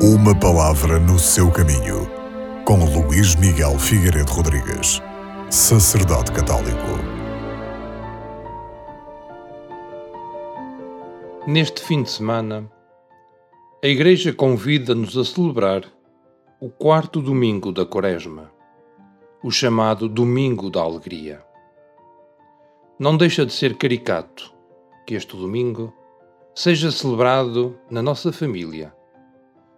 Uma palavra no seu caminho, com Luís Miguel Figueiredo Rodrigues, sacerdote católico. Neste fim de semana, a Igreja convida-nos a celebrar o quarto domingo da Quaresma, o chamado Domingo da Alegria. Não deixa de ser caricato que este domingo seja celebrado na nossa família,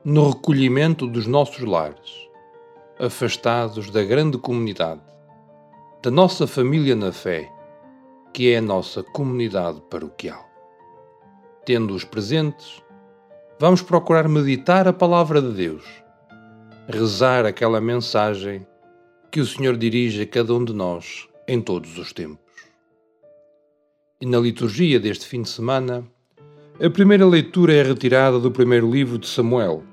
no recolhimento dos nossos lares, afastados da grande comunidade, da nossa família na fé, que é a nossa comunidade paroquial. Tendo-os presentes, vamos procurar meditar a palavra de Deus, rezar aquela mensagem que o Senhor dirige a cada um de nós em todos os tempos. E na liturgia deste fim de semana, a primeira leitura é retirada do primeiro livro de Samuel,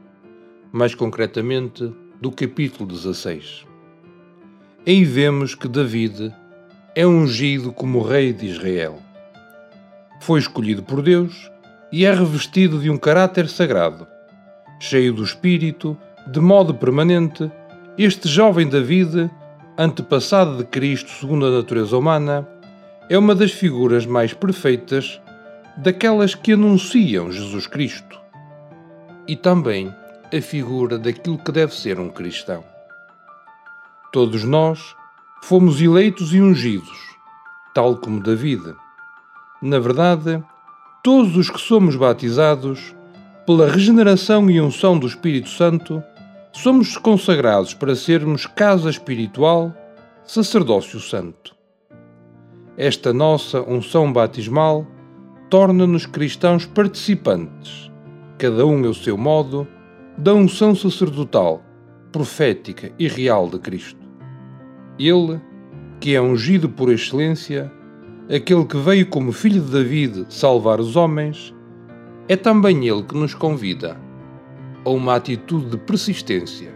mais concretamente do capítulo 16. Aí vemos que David é ungido como rei de Israel. Foi escolhido por Deus e é revestido de um caráter sagrado. Cheio do Espírito, de modo permanente, este jovem David, antepassado de Cristo segundo a natureza humana, é uma das figuras mais perfeitas daquelas que anunciam Jesus Cristo e também a figura daquilo que deve ser um cristão. Todos nós fomos eleitos e ungidos, tal como David. Na verdade, todos os que somos batizados, pela regeneração e unção do Espírito Santo, somos consagrados para sermos casa espiritual, sacerdócio santo. Esta nossa unção batismal torna-nos cristãos participantes, cada um ao seu modo, da unção sacerdotal, profética e real de Cristo. Ele, que é ungido por excelência, aquele que veio como filho de David salvar os homens, é também ele que nos convida a uma atitude de persistência,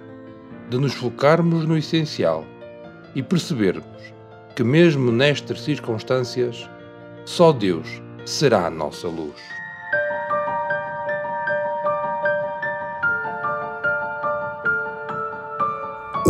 de nos focarmos no essencial e percebermos que, mesmo nestas circunstâncias, só Deus será a nossa luz.